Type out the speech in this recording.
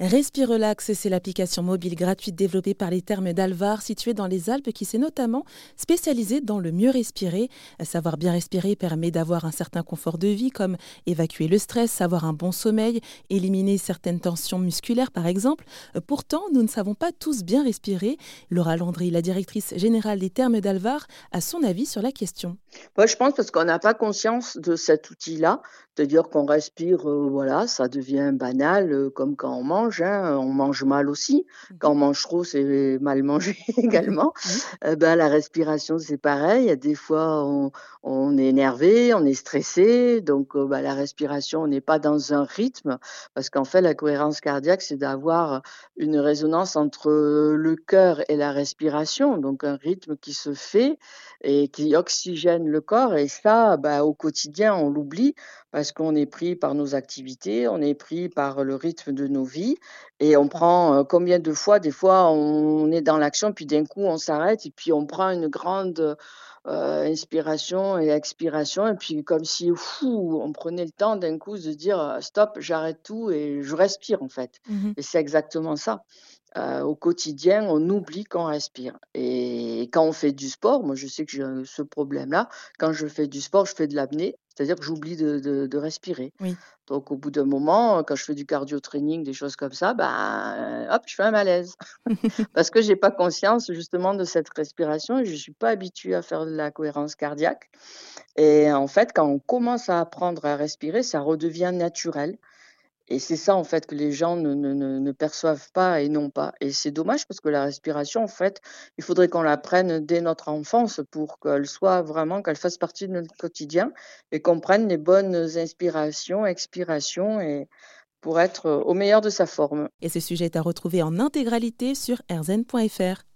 Respirelax, c'est l'application mobile gratuite développée par les termes d'Alvar, située dans les Alpes, qui s'est notamment spécialisée dans le mieux respirer. Savoir bien respirer permet d'avoir un certain confort de vie, comme évacuer le stress, avoir un bon sommeil, éliminer certaines tensions musculaires, par exemple. Pourtant, nous ne savons pas tous bien respirer. Laura Landry, la directrice générale des termes d'Alvar, a son avis sur la question. Moi, je pense parce qu'on n'a pas conscience de cet outil-là, de dire qu'on respire, euh, voilà, ça devient banal, euh, comme quand on mange Hein, on mange mal aussi. Mmh Quand on mange trop, c'est mal manger également. Euh, ben, la respiration, c'est pareil. Des fois, on, est énervé, on est stressé. Donc, euh, ben, la respiration, on n'est pas dans un rythme. Parce qu'en fait, la cohérence cardiaque, c'est d'avoir une résonance entre le cœur et la respiration. Donc, un rythme qui se fait et qui oxygène le corps. Et ça, ben, au quotidien, on l'oublie parce qu'on est pris par nos activités, on est pris par le rythme de nos vies et on prend combien de fois, des fois on est dans l'action, puis d'un coup on s'arrête et puis on prend une grande inspiration et expiration et puis comme si fou, on prenait le temps d'un coup de dire stop, j'arrête tout et je respire en fait. Mmh et c'est exactement ça. Au quotidien, on oublie qu'on respire. Et quand on fait du sport, moi je sais que j'ai ce problème-là, quand je fais du sport, je fais de l'apnée, c'est-à-dire que j'oublie de, respirer. Donc, au bout d'un moment, quand je fais du cardio training, des choses comme ça, ben, hop, je fais un malaise. Parce que je n'ai pas conscience justement de cette respiration et je ne suis pas habituée à faire de la cohérence cardiaque. Et en fait, quand on commence à apprendre à respirer, ça redevient naturel. Et c'est ça, en fait, que les gens ne, perçoivent pas et non pas. Et c'est dommage parce que la respiration, en fait, il faudrait qu'on l'apprenne dès notre enfance pour qu'elle soit vraiment, qu'elle fasse partie de notre quotidien et qu'on prenne les bonnes inspirations, expirations et pour être au meilleur de sa forme. Et ce sujet est à retrouver en intégralité sur rzn.fr.